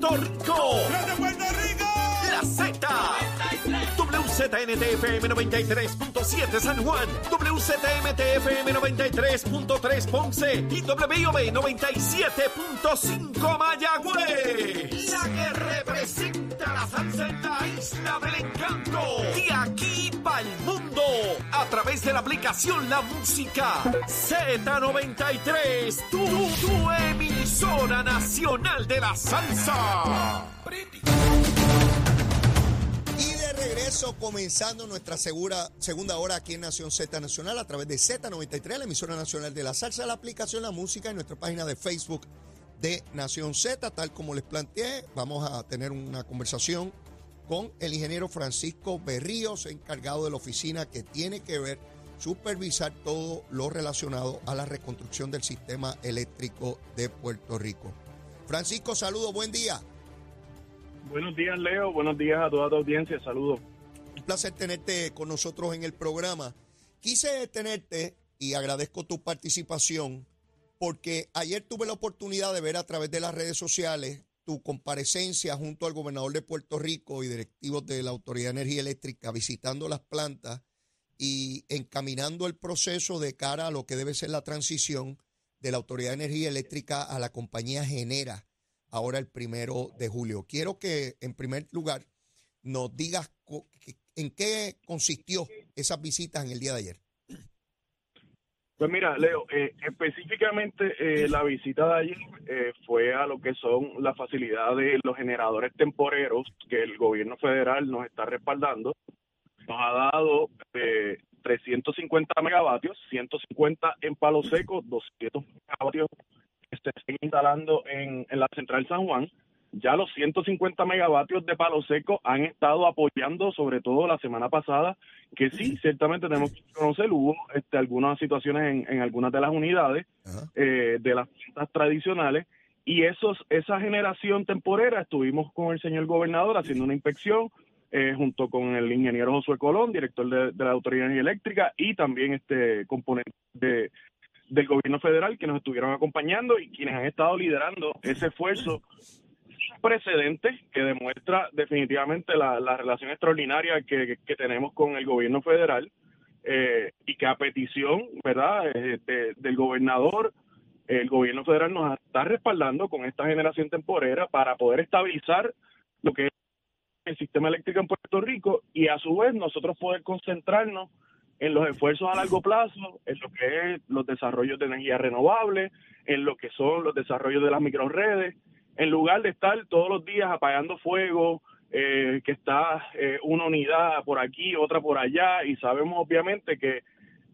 de Puerto Rico. La Z. WZNTFM 93.7 San Juan, WZMTFM 93.3 Ponce y WIOB 97.5 Mayagüez. La que representa la salsa en la isla del encanto. De aquí para el mundo. A través de la aplicación La Música Z93. Tu, tu emisora nacional de la salsa. Y de regreso, comenzando nuestra segura, segunda hora aquí en Nación Z Nacional a través de Z93, la emisora nacional de la salsa, la aplicación La Música y nuestra página de Facebook de Nación Z. Tal como les planteé, vamos a tener una conversación con el ingeniero Francisco Berríos, encargado de la oficina que tiene que ver, supervisar todo lo relacionado a la reconstrucción del sistema eléctrico de Puerto Rico. Francisco, saludo, buen día. Buenos días, Leo. Buenos días a toda tu audiencia. Saludos. Un placer tenerte con nosotros en el programa. Quise tenerte y agradezco tu participación porque ayer tuve la oportunidad de ver a través de las redes sociales tu comparecencia junto al gobernador de Puerto Rico y directivos de la Autoridad de Energía Eléctrica visitando las plantas y encaminando el proceso de cara a lo que debe ser la transición de la Autoridad de Energía Eléctrica a la compañía Genera ahora el primero de julio. Quiero que, en primer lugar, nos digas en qué consistió esas visitas en el día de ayer. Pues mira, Leo, eh, específicamente eh, la visita de ayer eh, fue a lo que son las facilidades de los generadores temporeros que el gobierno federal nos está respaldando. Nos ha dado eh, 350 megavatios, 150 en Palo Seco, 200 megavatios que se están instalando en, en la Central San Juan. Ya los 150 megavatios de Palo Seco han estado apoyando, sobre todo la semana pasada, que sí, ciertamente tenemos que conocer, hubo este, algunas situaciones en, en algunas de las unidades eh, de las plantas tradicionales y esos esa generación temporera estuvimos con el señor gobernador haciendo una inspección eh, junto con el ingeniero Josué Colón, director de, la Autoridad de Eléctrica y también este componente de, del gobierno federal que nos estuvieron acompañando y quienes han estado liderando ese esfuerzo sin precedentes que demuestra definitivamente la, la relación extraordinaria que, que tenemos con el gobierno federal eh, y que a petición, ¿verdad?, eh, de- del gobernador, el gobierno federal nos está respaldando con esta generación temporera para poder estabilizar lo que es el sistema eléctrico en Puerto Rico y a su vez nosotros poder concentrarnos en los esfuerzos a largo plazo, en lo que es los desarrollos de energía renovable, en lo que son los desarrollos de las microredes, en lugar de estar todos los días apagando fuego, eh, que está eh, una unidad por aquí, otra por allá, y sabemos obviamente que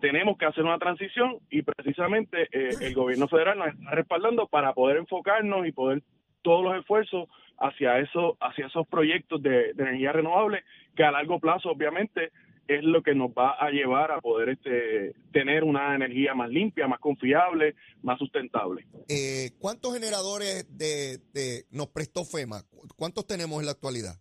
tenemos que hacer una transición y precisamente eh, el gobierno federal nos está respaldando para poder enfocarnos y poder todos los esfuerzos hacia eso, hacia esos proyectos de, de energía renovable que a largo plazo obviamente es lo que nos va a llevar a poder este, tener una energía más limpia, más confiable, más sustentable. Eh, ¿Cuántos generadores de, de- nos prestó FEMA? ¿Cu- ¿Cuántos tenemos en la actualidad?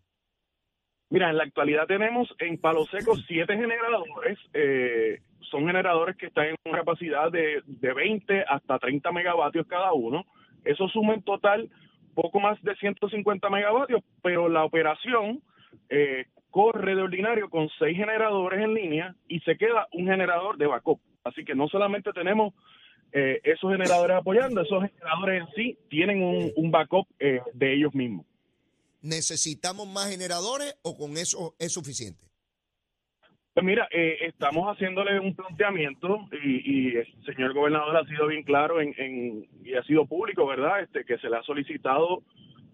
Mira, en la actualidad tenemos en Palo Seco siete generadores. eh, son generadores que están en una capacidad de, de 20 hasta 30 megavatios cada uno. Eso suma en total poco más de 150 megavatios, pero la operación eh, corre de ordinario con seis generadores en línea y se queda un generador de backup. Así que no solamente tenemos eh, esos generadores apoyando, esos generadores en sí tienen un, backup eh, de ellos mismos. ¿Necesitamos más generadores o con eso es suficiente? Pues mira, eh, estamos haciéndole un planteamiento y, y el señor gobernador ha sido bien claro en, en- y ha sido público, ¿verdad? Este que se le ha solicitado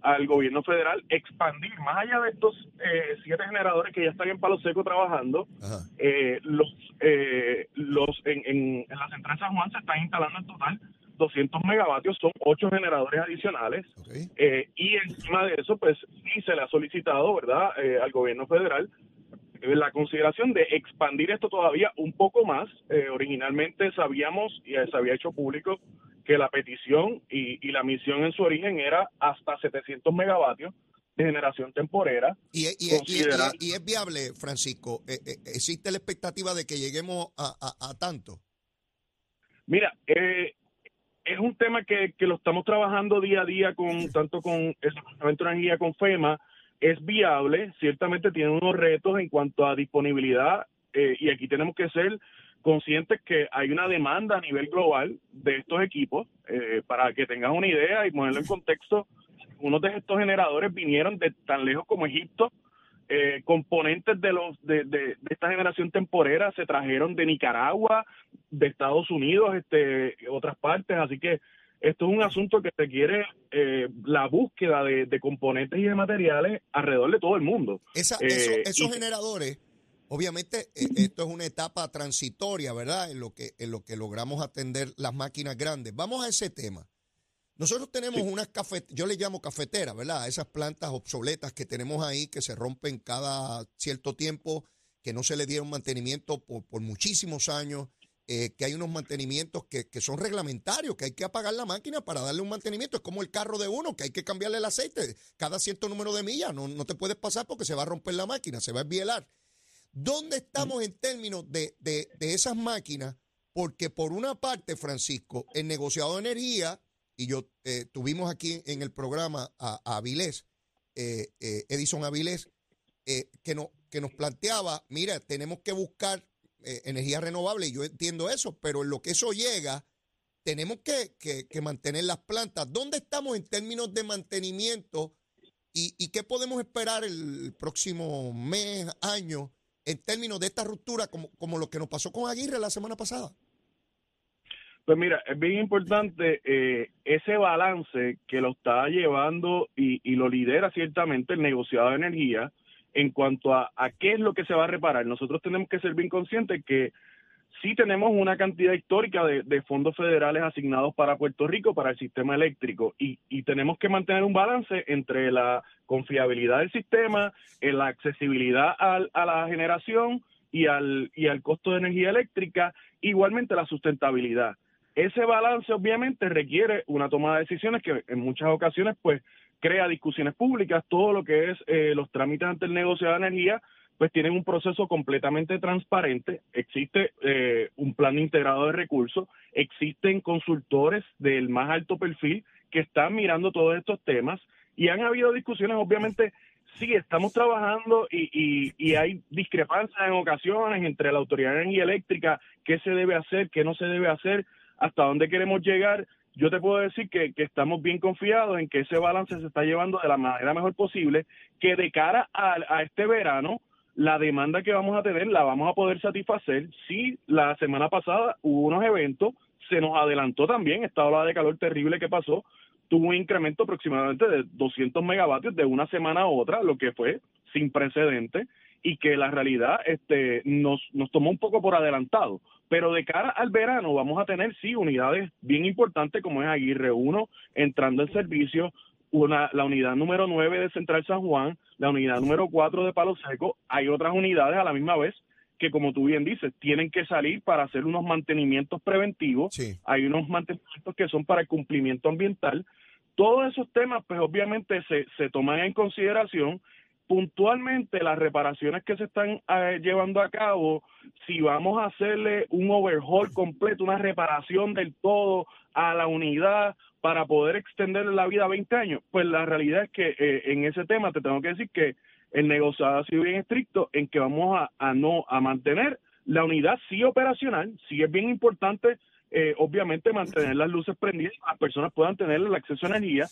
al gobierno federal expandir, más allá de estos eh, siete generadores que ya están en Palo Seco trabajando, eh, los, eh, los en, en, la central San Juan se están instalando en total 200 megavatios, son ocho generadores adicionales, y encima de eso, pues sí se le ha solicitado, ¿verdad?, al gobierno federal la consideración de expandir esto todavía un poco más. originalmente sabíamos y se había hecho público que la petición y, la misión en su origen era hasta 700 megavatios de generación temporera. ¿Y, es viable, Francisco? ¿E, e, ¿Existe la expectativa de que lleguemos a, tanto? Mira, eh, es un tema que, lo estamos trabajando día a día con tanto con el Departamento de Energía, con FEMA. Es viable, ciertamente tiene unos retos en cuanto a disponibilidad eh, y aquí tenemos que ser conscientes que hay una demanda a nivel global de estos equipos. Eh, para que tengas una idea y ponerlo en contexto, unos de estos generadores vinieron de tan lejos como Egipto. Eh, componentes de los de, de, esta generación temporera se trajeron de Nicaragua, de Estados Unidos, este, otras partes. Así que esto es un asunto que requiere eh, la búsqueda de, componentes y de materiales alrededor de todo el mundo. esos generadores Obviamente, eh, esto es una etapa transitoria, ¿verdad? En lo que, en lo que logramos atender las máquinas grandes. Vamos a ese tema. Nosotros tenemos unas cafeteras, yo le llamo cafeteras, ¿verdad? Esas plantas obsoletas que tenemos ahí que se rompen cada cierto tiempo, que no se le dieron mantenimiento por, muchísimos años, eh, que hay unos mantenimientos que, son reglamentarios, que hay que apagar la máquina para darle un mantenimiento. Es como el carro de uno, que hay que cambiarle el aceite cada cierto número de millas. No, no te puedes pasar porque se va a romper la máquina, se va a esbielar. ¿Dónde estamos en términos de, esas máquinas? Porque por una parte, Francisco, el negociado de energía, y yo eh, tuvimos aquí en el programa a, Avilés, eh, Edison Avilés, que, no, que nos planteaba, mira, tenemos que buscar energía renovable, y yo entiendo eso, pero en lo que eso llega, tenemos que, que, mantener las plantas. ¿Dónde estamos en términos de mantenimiento y, y qué podemos esperar el próximo mes, año? en términos de esta ruptura como, como lo que nos pasó con Aguirre la semana pasada? Pues mira, es bien importante eh, ese balance que lo está llevando y, lo lidera ciertamente el negociado de energía en cuanto a, qué es lo que se va a reparar. Nosotros tenemos que ser bien conscientes que sí tenemos una cantidad histórica de, fondos federales asignados para Puerto Rico, para el sistema eléctrico, y, tenemos que mantener un balance entre la confiabilidad del sistema, en la accesibilidad a la generación y al, y al costo de energía eléctrica, igualmente la sustentabilidad. Ese balance obviamente requiere una toma de decisiones que en muchas ocasiones pues crea discusiones públicas, todo lo que es eh, los trámites ante el negocio de energía, pues tienen un proceso completamente transparente, existe eh, un plan integrado de recursos, existen consultores del más alto perfil que están mirando todos estos temas y han habido discusiones, obviamente, sí, estamos trabajando y, y, hay discrepancias en ocasiones entre la Autoridad de Energía Eléctrica, qué se debe hacer, qué no se debe hacer, hasta dónde queremos llegar. Yo te puedo decir que, que estamos bien confiados en que ese balance se está llevando de la manera mejor posible, que de cara a, a este verano, la demanda que vamos a tener la vamos a poder satisfacer si la semana pasada hubo unos eventos, se nos adelantó también esta ola de calor terrible que pasó, tuvo un incremento aproximadamente de 200 megavatios de una semana a otra, lo que fue sin precedente y que la realidad este nos, nos tomó un poco por adelantado. Pero de cara al verano vamos a tener, sí, unidades bien importantes como es Aguirre 1 entrando en servicio, una, la unidad número 9 de Central San Juan, la unidad número 4 de Palo Seco, hay otras unidades a la misma vez que, como tú bien dices, tienen que salir para hacer unos mantenimientos preventivos, hay unos mantenimientos que son para el cumplimiento ambiental. Todos esos temas, pues obviamente se, se toman en consideración puntualmente las reparaciones que se están eh, llevando a cabo, si vamos a hacerle un overhaul completo, una reparación del todo a la unidad para poder extender la vida a 20 años, pues la realidad es que eh, en ese tema te tengo que decir que el negociado ha sido bien estricto en que vamos a, no a mantener la unidad sí operacional, sí es bien importante eh, obviamente mantener las luces prendidas, las personas puedan tener el acceso a energía,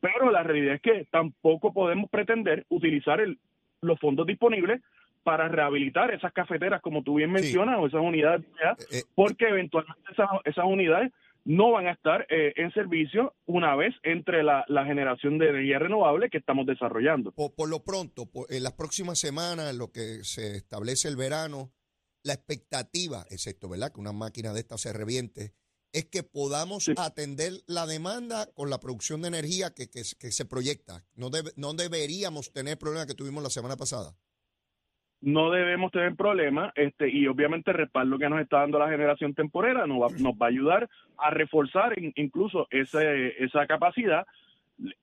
pero la realidad es que tampoco podemos pretender utilizar el, los fondos disponibles para rehabilitar esas cafeteras, como tú bien mencionas, o esas unidades, eh, porque eventualmente esas, esas unidades no van a estar eh, en servicio una vez entre la, generación de energía renovable que estamos desarrollando. Por, lo pronto, en las próximas semanas, en lo que se establece el verano, la expectativa, excepto, ¿verdad? Que una máquina de esta se reviente, es que podamos atender la demanda con la producción de energía que, que, se proyecta. No, no deberíamos tener problemas que tuvimos la semana pasada no debemos tener problemas este, y obviamente el respaldo que nos está dando la generación temporera nos va, nos va a ayudar a reforzar incluso ese, esa capacidad.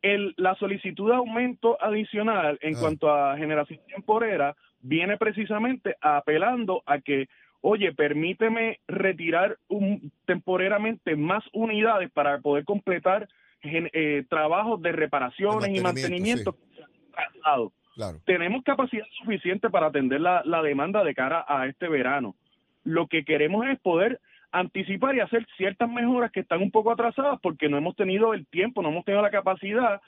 El, la solicitud de aumento adicional en ah. cuanto a generación temporera viene precisamente apelando a que, oye, permíteme retirar un, temporeramente más unidades para poder completar eh, trabajos de reparaciones y mantenimiento. Tenemos capacidad suficiente para atender la, demanda de cara a este verano. Lo que queremos es poder anticipar y hacer ciertas mejoras que están un poco atrasadas porque no hemos tenido el tiempo, no hemos tenido la capacidad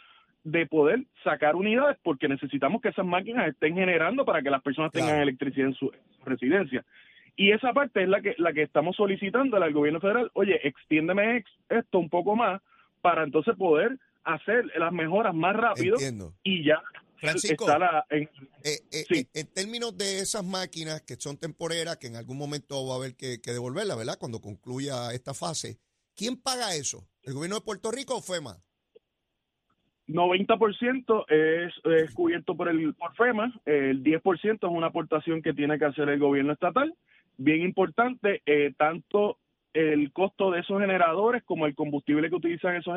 de poder sacar unidades porque necesitamos que esas máquinas estén generando para que las personas tengan electricidad en su, residencia. Y esa parte es la que la que estamos solicitando al gobierno federal, oye, extiéndeme esto un poco más para entonces poder hacer las mejoras más rápido y ya Francisco, eh, eh, eh, en términos de esas máquinas que son temporeras, que en algún momento va a haber que, devolverlas, ¿verdad? Cuando concluya esta fase, ¿quién paga eso? ¿El gobierno de Puerto Rico o FEMA? 90% es, es, cubierto por el por FEMA, el 10% es una aportación que tiene que hacer el gobierno estatal. Bien importante, tanto el costo de esos generadores como el combustible que utilizan esos,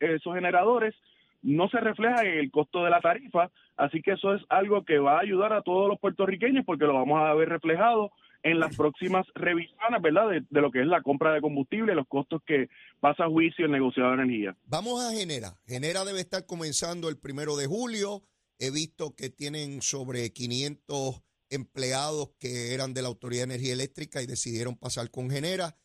esos generadores no se refleja en el costo de la tarifa, así que eso es algo que va a ayudar a todos los puertorriqueños porque lo vamos a ver reflejado en las próximas revisiones, ¿verdad? De, lo que es la compra de combustible, los costos que pasa a juicio el negociado de energía. Vamos a Genera. Genera debe estar comenzando el primero de julio. He visto que tienen sobre 500 empleados que eran de la Autoridad de Energía Eléctrica y decidieron pasar con Genera.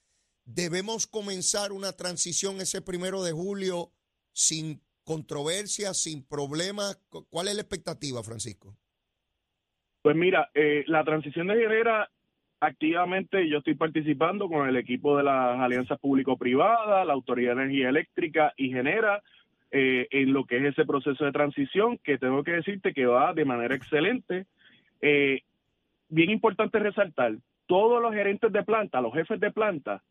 ¿Debemos comenzar una transición ese primero de julio sin controversia, sin problemas. ¿Cuál es la expectativa, Francisco? Pues mira, eh, la transición de genera activamente yo estoy participando con el equipo de las alianzas público-privadas, la Autoridad de Energía Eléctrica y Genera eh, en lo que es ese proceso de transición que tengo que decirte que va de manera excelente. Eh, bien importante resaltar, todos los gerentes de planta, los jefes de planta,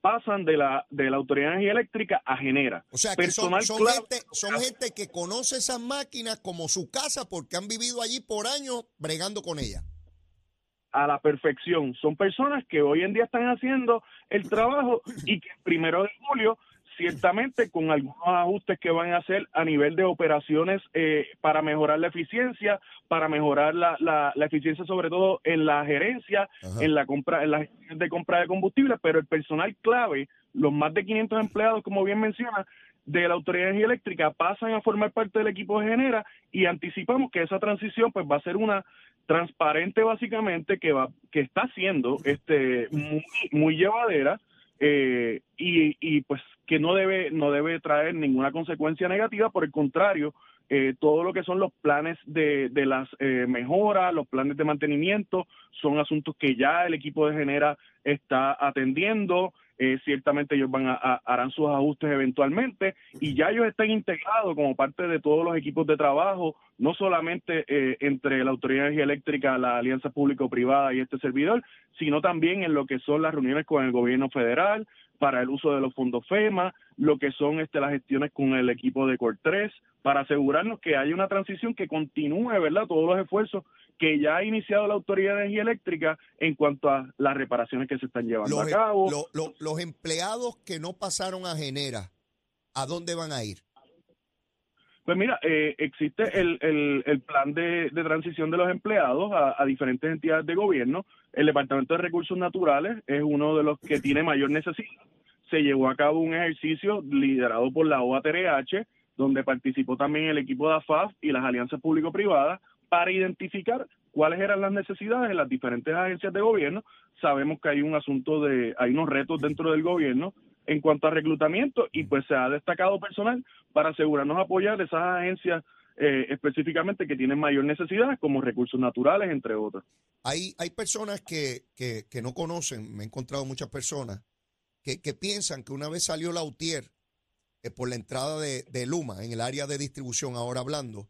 pasan de la, de la Autoridad de Energía Eléctrica a Genera. O sea, que son, gente, son gente que conoce esas máquinas como su casa porque han vivido allí por años bregando con ellas. A la perfección. Son personas que hoy en día están haciendo el trabajo y que el primero de julio ciertamente con algunos ajustes que van a hacer a nivel de operaciones eh, para mejorar la eficiencia, para mejorar la, la, eficiencia sobre todo en la gerencia, en la compra, en la gestión de compra de combustible, pero el personal clave, los más de 500 empleados, como bien menciona, de la Autoridad de Energía Eléctrica pasan a formar parte del equipo de Genera y anticipamos que esa transición pues va a ser una transparente básicamente que va que está siendo este muy, muy llevadera eh, y, y, pues que no debe no debe traer ninguna consecuencia negativa. Por el contrario eh, todo lo que son los planes de, de las eh, mejoras los planes de mantenimiento son asuntos que ya el equipo de Genera está atendiendo eh, ciertamente ellos van a, harán sus ajustes eventualmente y ya ellos están integrados como parte de todos los equipos de trabajo, no solamente eh, entre la Autoridad de Energía Eléctrica, la Alianza Público-Privada y este servidor, sino también en lo que son las reuniones con el gobierno federal para el uso de los fondos FEMA, lo que son este, las gestiones con el equipo de COR3, para asegurarnos que haya una transición que continúe, ¿verdad? Todos los esfuerzos que ya ha iniciado la Autoridad de Energía Eléctrica en cuanto a las reparaciones que se están llevando a em- cabo. los empleados que no pasaron a Genera, ¿a dónde van a ir? Pues mira, eh, existe el, el, plan de, transición de los empleados a, diferentes entidades de gobierno. El Departamento de Recursos Naturales es uno de los que tiene mayor necesidad. Se llevó a cabo un ejercicio liderado por la OATRH, donde participó también el equipo de AFAF y las alianzas público-privadas para identificar cuáles eran las necesidades de las diferentes agencias de gobierno. Sabemos que hay un asunto de, hay unos retos dentro del gobierno en cuanto a reclutamiento y pues se ha destacado personal para asegurarnos apoyar esas agencias eh, específicamente que tienen mayor necesidad, como recursos naturales, entre otras. Hay, hay personas que, que, que no conocen, me he encontrado muchas personas que, piensan que una vez salió la UTIER eh, por la entrada de, Luma en el área de distribución, ahora hablando,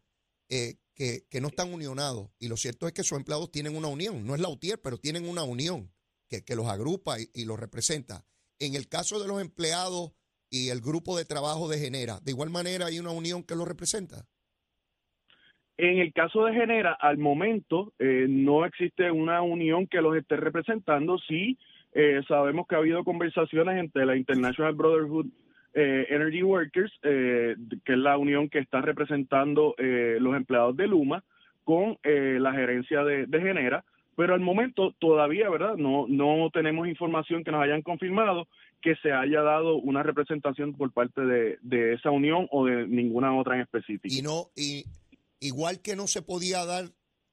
eh, que, no están unionados. Y lo cierto es que sus empleados tienen una unión. No es la UTIER, pero tienen una unión que, los agrupa y, los representa. En el caso de los empleados y el grupo de trabajo de Genera, de igual manera hay una unión que los representa. En el caso de Genera, al momento eh, no existe una unión que los esté representando. Sí, eh, sabemos que ha habido conversaciones entre la International Brotherhood eh, Energy Workers, que es la unión que está representando los empleados de Luma, con la gerencia de, Genera. Pero al momento todavía, ¿verdad? No, no tenemos información que nos hayan confirmado que se haya dado una representación por parte de, de esa unión o de ninguna otra en específico. Y no, y igual que no se podía dar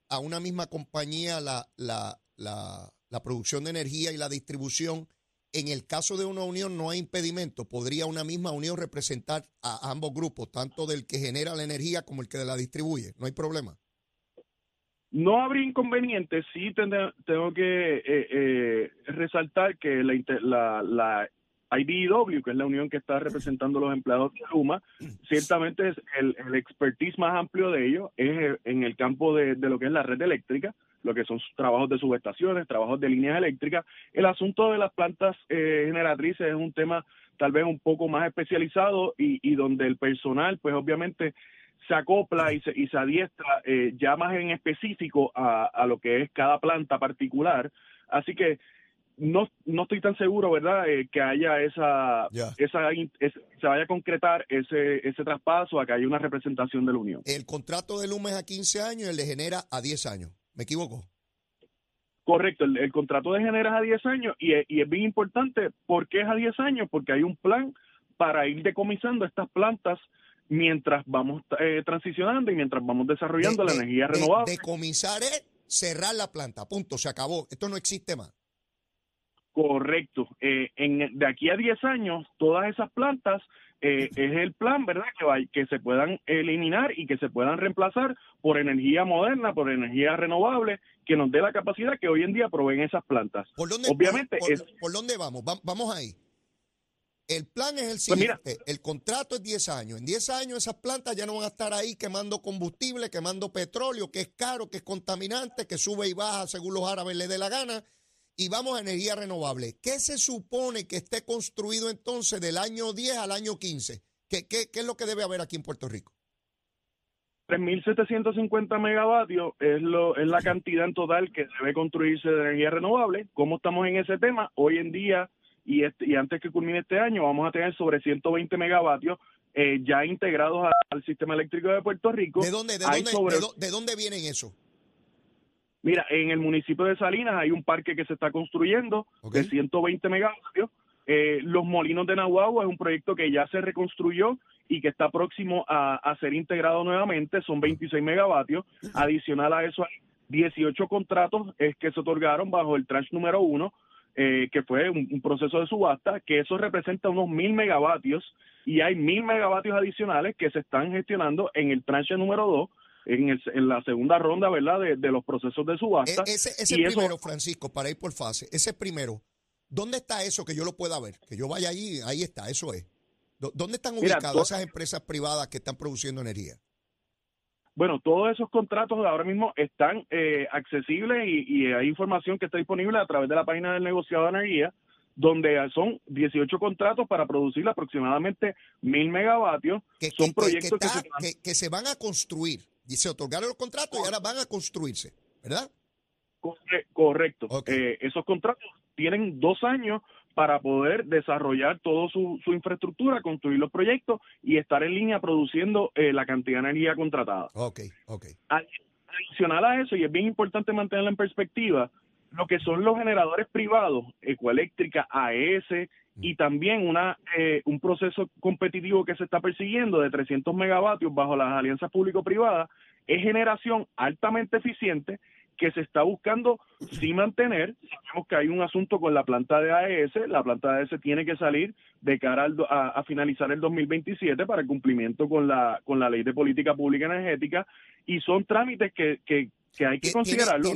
a una misma compañía la, la, la, producción de energía y la distribución, en el caso de una unión no hay impedimento. Podría una misma unión representar a ambos grupos, tanto del que genera la energía como el que la distribuye. No hay problema. No habría inconveniente, sí tengo que eh, eh, resaltar que la, la, IBEW, que es la unión que está representando los empleados de Luma, ciertamente es el, expertise más amplio de ellos es en el campo de, lo que es la red eléctrica, lo que son trabajos de subestaciones, trabajos de líneas eléctricas. El asunto de las plantas eh, generatrices es un tema tal vez un poco más especializado y, donde el personal, pues obviamente se acopla y se, y se adiestra eh, ya más en específico a, a lo que es cada planta particular. Así que no, no estoy tan seguro, ¿verdad?, eh, que haya esa, esa, se vaya a concretar ese, ese traspaso a que haya una representación de la Unión. El contrato de Luma es a 15 años y el de Genera a 10 años. ¿Me equivoco? Correcto, el, contrato de Genera es a 10 años y, y es bien importante. ¿Por qué es a 10 años? Porque hay un plan para ir decomisando estas plantas mientras vamos eh, transicionando y mientras vamos desarrollando la energía renovable. Decomisar es cerrar la planta, punto, se acabó. Esto no existe más. Correcto. Eh, en, de aquí a 10 años, todas esas plantas eh, es el plan, ¿verdad? Que, que se puedan eliminar y que se puedan reemplazar por energía moderna, por energía renovable, que nos dé la capacidad que hoy en día proveen esas plantas. ¿Por dónde, Obviamente, por, dónde vamos? vamos ahí. El plan es el pues siguiente, el contrato es 10 años. En 10 años esas plantas ya no van a estar ahí quemando combustible, quemando petróleo, que es caro, que es contaminante, que sube y baja según los árabes le dé la gana y vamos a energía renovable. ¿Qué se supone que esté construido entonces del año 10 al año 15? ¿Qué, qué, qué es lo que debe haber aquí en Puerto Rico? 3.750 megavatios es, lo, es la cantidad en total que debe construirse de energía renovable. ¿Cómo estamos en ese tema? Hoy en día y, este, y antes que culmine este año vamos a tener sobre 120 megavatios eh, ya integrados al sistema eléctrico de Puerto Rico. ¿De dónde, de, dónde, de, dónde vienen eso? Mira, en el municipio de Salinas hay un parque que se está construyendo de 120 megavatios. Eh, los Molinos de Nahuatl es un proyecto que ya se reconstruyó y que está próximo a, ser integrado nuevamente, son 26 megavatios. Adicional a eso hay 18 contratos es que se otorgaron bajo el tranche número uno, eh, que fue un, proceso de subasta, que eso representa unos mil megavatios y hay mil megavatios adicionales que se están gestionando en el tranche número dos en, la segunda ronda, ¿verdad?, de, los procesos de subasta. E, ese, ese primero, Francisco, para ir por fase, ese primero, ¿dónde está eso que yo lo pueda ver? Que yo vaya allí, ahí está, eso es. ¿Dónde están ubicadas esas empresas privadas que están produciendo energía? Bueno, todos esos contratos ahora mismo están eh, accesibles y, hay información que está disponible a través de la página del negociado de energía, donde son 18 contratos para producir aproximadamente mil megavatios. Que, son proyectos que, se van a construir. Y se otorgaron los contratos y ahora van a construirse, ¿verdad? Correcto. Eh, esos contratos tienen dos años para poder desarrollar toda su, infraestructura, construir los proyectos y estar en línea produciendo eh, la cantidad de energía contratada. Ok, ok. Adicional a eso, y es bien importante mantenerlo en perspectiva, lo que son los generadores privados, Ecoeléctrica, AES, y también una eh, un proceso competitivo que se está persiguiendo de 300 megavatios bajo las alianzas público-privadas es generación altamente eficiente que se está buscando sí mantener. Sabemos que hay un asunto con la planta de AES. La planta de AES tiene que salir de cara a, finalizar el 2027 para el cumplimiento con la, con la ley de política pública energética. Y son trámites que, que, que hay que considerarlo.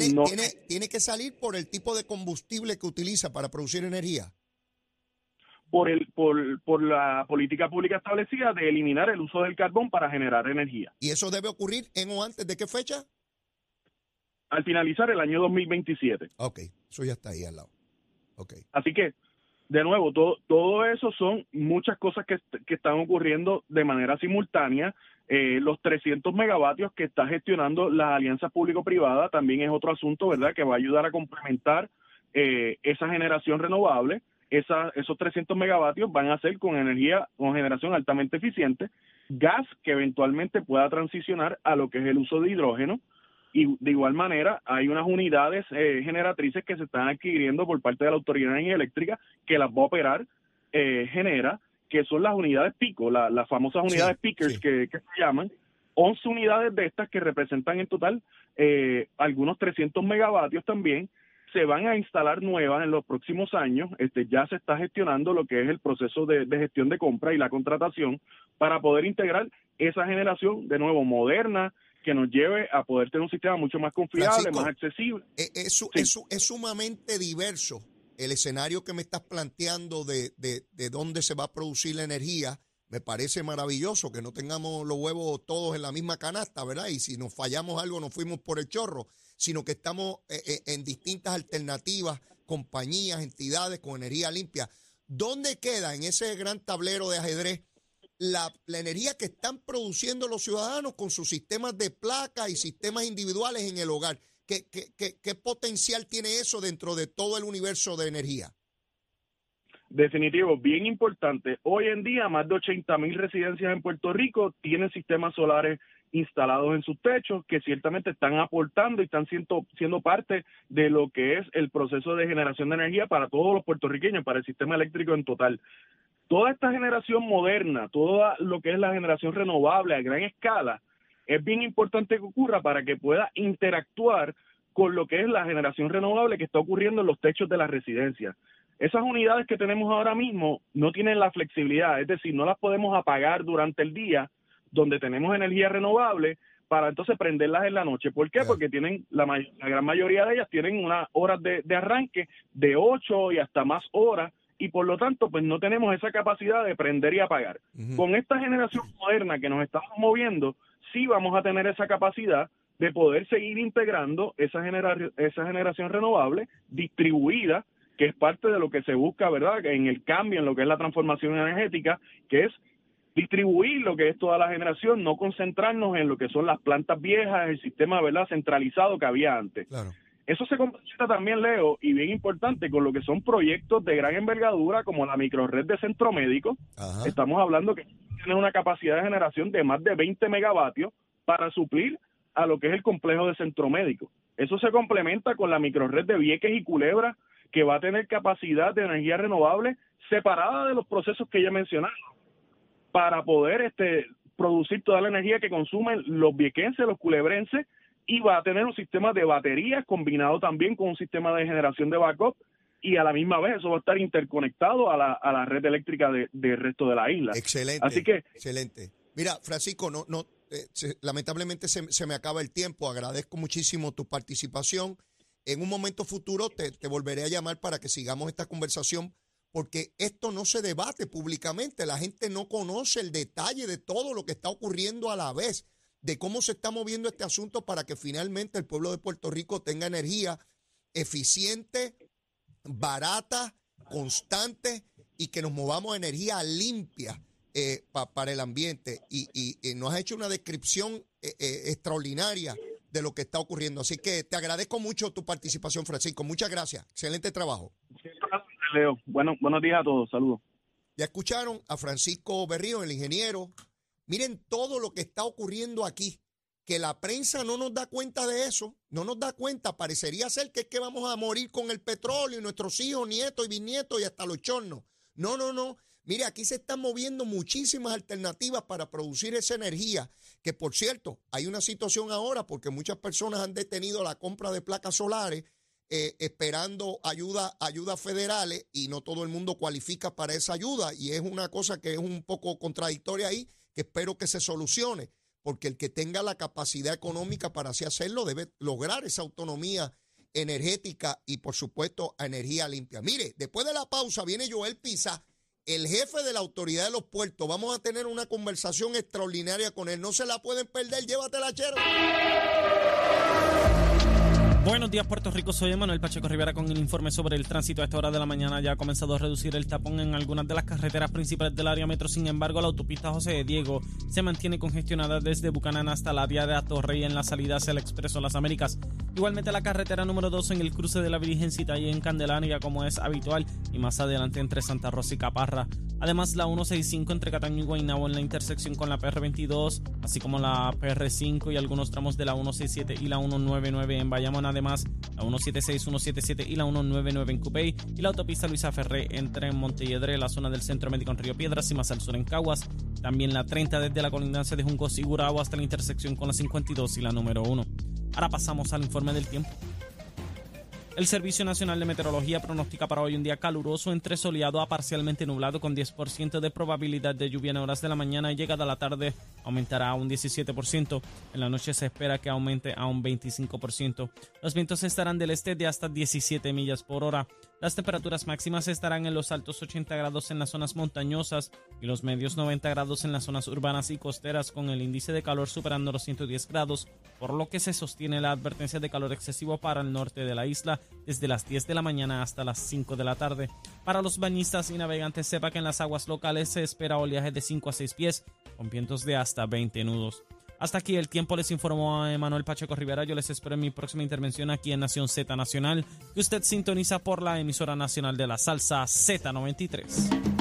tiene que salir por el tipo de combustible que utiliza para producir energía. por, el, por, por la política pública establecida de eliminar el uso del carbón para generar energía. ¿Y eso debe ocurrir en o antes de qué fecha? Al finalizar el año 2027. Ok, eso ya está ahí al lado. Okay. Así que, de nuevo, todo, todo eso son muchas cosas que, que están ocurriendo de manera simultánea. Eh, los 300 megavatios que está gestionando la alianza público-privada también es otro asunto, ¿verdad?, que va a ayudar a complementar eh, esa generación renovable esos 300 megavatios van a ser con energía, con generación altamente eficiente, gas que eventualmente pueda transicionar a lo que es el uso de hidrógeno. Y de igual manera, hay unas unidades eh, generatrices que se están adquiriendo por parte de la Autoridad de Energía Eléctrica que las va a operar eh, Genera, que son las unidades pico, las famosas unidades pickers que, que, se llaman. 11 unidades de estas que representan en total eh, algunos 300 megavatios también se van a instalar nuevas en los próximos años. Este, ya se está gestionando lo que es el proceso de, gestión de compra y la contratación para poder integrar esa generación de nuevo moderna que nos lleve a poder tener un sistema mucho más confiable, más accesible. Eh, es, es, es, sumamente diverso el escenario que me estás planteando de, de, de dónde se va a producir la energía. Me parece maravilloso que no tengamos los huevos todos en la misma canasta, ¿verdad? Y si nos fallamos algo, nos fuimos por el chorro sino que estamos eh, eh, en distintas alternativas, compañías, entidades con energía limpia. ¿Dónde queda en ese gran tablero de ajedrez la, energía que están produciendo los ciudadanos con sus sistemas de placas y sistemas individuales en el hogar? ¿Qué, qué, potencial tiene eso dentro de todo el universo de energía? Definitivo, bien importante. Hoy en día, más de 80 mil residencias en Puerto Rico tienen sistemas solares instalados en sus techos que ciertamente están aportando y están siendo, siendo parte de lo que es el proceso de generación de energía para todos los puertorriqueños, para el sistema eléctrico en total. Toda esta generación moderna, todo lo que es la generación renovable a gran escala, es bien importante que ocurra para que pueda interactuar con lo que es la generación renovable que está ocurriendo en los techos de las residencias. Esas unidades que tenemos ahora mismo no tienen la flexibilidad, es decir, no las podemos apagar durante el día donde tenemos energía renovable para entonces prenderlas en la noche. ¿Por qué? Porque tienen la, la, gran mayoría de ellas tienen unas horas de, arranque de 8 y hasta más horas y por lo tanto pues no tenemos esa capacidad de prender y apagar. Con esta generación moderna que nos estamos moviendo, sí vamos a tener esa capacidad de poder seguir integrando esa, esa generación renovable distribuida, que es parte de lo que se busca, ¿verdad? En el cambio, en lo que es la transformación energética, que es distribuir lo que es toda la generación, no concentrarnos en lo que son las plantas viejas, el sistema verdad centralizado que había antes. Eso se complementa también, Leo, y bien importante, con lo que son proyectos de gran envergadura como la microred de centro médico. Estamos hablando que tiene una capacidad de generación de más de 20 megavatios para suplir a lo que es el complejo de centro médico. Eso se complementa con la microred de Vieques y Culebra, que va a tener capacidad de energía renovable separada de los procesos que ya mencionado para poder este, producir toda la energía que consumen los viequenses, los culebrenses, y va a tener un sistema de baterías combinado también con un sistema de generación de backup y a la misma vez eso va a estar interconectado a la, a la red eléctrica del de resto de la isla. Excelente. Así que excelente. Mira, Francisco, no, no, eh, lamentablemente se, se, me acaba el tiempo. Agradezco muchísimo tu participación. En un momento futuro te, te volveré a llamar para que sigamos esta conversación porque esto no se debate públicamente, la gente no conoce el detalle de todo lo que está ocurriendo a la vez, de cómo se está moviendo este asunto para que finalmente el pueblo de Puerto Rico tenga energía eficiente, barata, constante y que nos movamos energía limpia eh, para el ambiente. Y, nos has hecho una descripción eh, eh, extraordinaria de lo que está ocurriendo. Así que te agradezco mucho tu participación, Francisco. Muchas gracias. Excelente trabajo. Leo. Bueno, buenos días a todos. Saludos. Ya escucharon a Francisco Berrío, el ingeniero. Miren todo lo que está ocurriendo aquí. Que la prensa no nos da cuenta de eso, no nos da cuenta. Parecería ser que es que vamos a morir con el petróleo y nuestros hijos, nietos y bisnietos y hasta los chornos. No, no, no. Mire, aquí se están moviendo muchísimas alternativas para producir esa energía, que por cierto, hay una situación ahora porque muchas personas han detenido la compra de placas solares eh, esperando ayuda, ayudas federales y no todo el mundo cualifica para esa ayuda y es una cosa que es un poco contradictoria ahí, espero que se solucione, porque el que tenga la capacidad económica para así hacerlo debe lograr esa autonomía energética y por supuesto energía limpia. Mire, después de la pausa viene Joel Pisa el jefe de la autoridad de los puertos. Vamos a tener una conversación extraordinaria con él. No se la pueden perder. Llévatela, chero. Buenos días, Puerto Rico. Soy Manuel Pacheco Rivera con el informe sobre el tránsito. A esta hora de la mañana ya ha comenzado a reducir el tapón en algunas de las carreteras principales del área metro. Sin embargo, la autopista José de Diego se mantiene congestionada desde Bucanán hasta la vía de Atorrey en la salida hacia el Expreso Las Américas. Igualmente la carretera número 2 en el cruce de la Virgencita y en Candelaria, como es habitual, y más adelante entre Santa Rosa y Caparra. Además, la 165 entre Cataño y Guaynabo en la intersección con la PR22, así como la PR5 y algunos tramos de la 167 y la 199 en Bayamón. Además, la 176, 177 y la 199 en Cupey y la autopista Luisa Ferré entre Montelledre, la zona del Centro Médico en Río Piedras y más al sur en Caguas. También la 30 desde la colindancia de Juncos y Gurabo hasta la intersección con la 52 y la número 1. Ahora pasamos al informe del tiempo. El Servicio Nacional de Meteorología pronostica para hoy un día caluroso entre soleado a parcialmente nublado con 10% de probabilidad de lluvia en horas de la mañana y llegada la tarde aumentará a un 17%. En la noche se espera que aumente a un 25%. Los vientos estarán del este de hasta 17 millas por hora. Las temperaturas máximas estarán en los altos 80 grados en las zonas montañosas y los medios 90 grados en las zonas urbanas y costeras con el índice de calor superando los 110 grados, por lo que se sostiene la advertencia de calor excesivo para el norte de la isla desde las 10 de la mañana hasta las 5 de la tarde. Para los bañistas y navegantes sepa que en las aguas locales se espera oleaje de 5 a 6 pies con vientos de hasta 20 nudos. Hasta aquí el tiempo les informó a Emanuel Pacheco Rivera. Yo les espero en mi próxima intervención aquí en Nación Z Nacional, que usted sintoniza por la emisora nacional de la salsa Z93.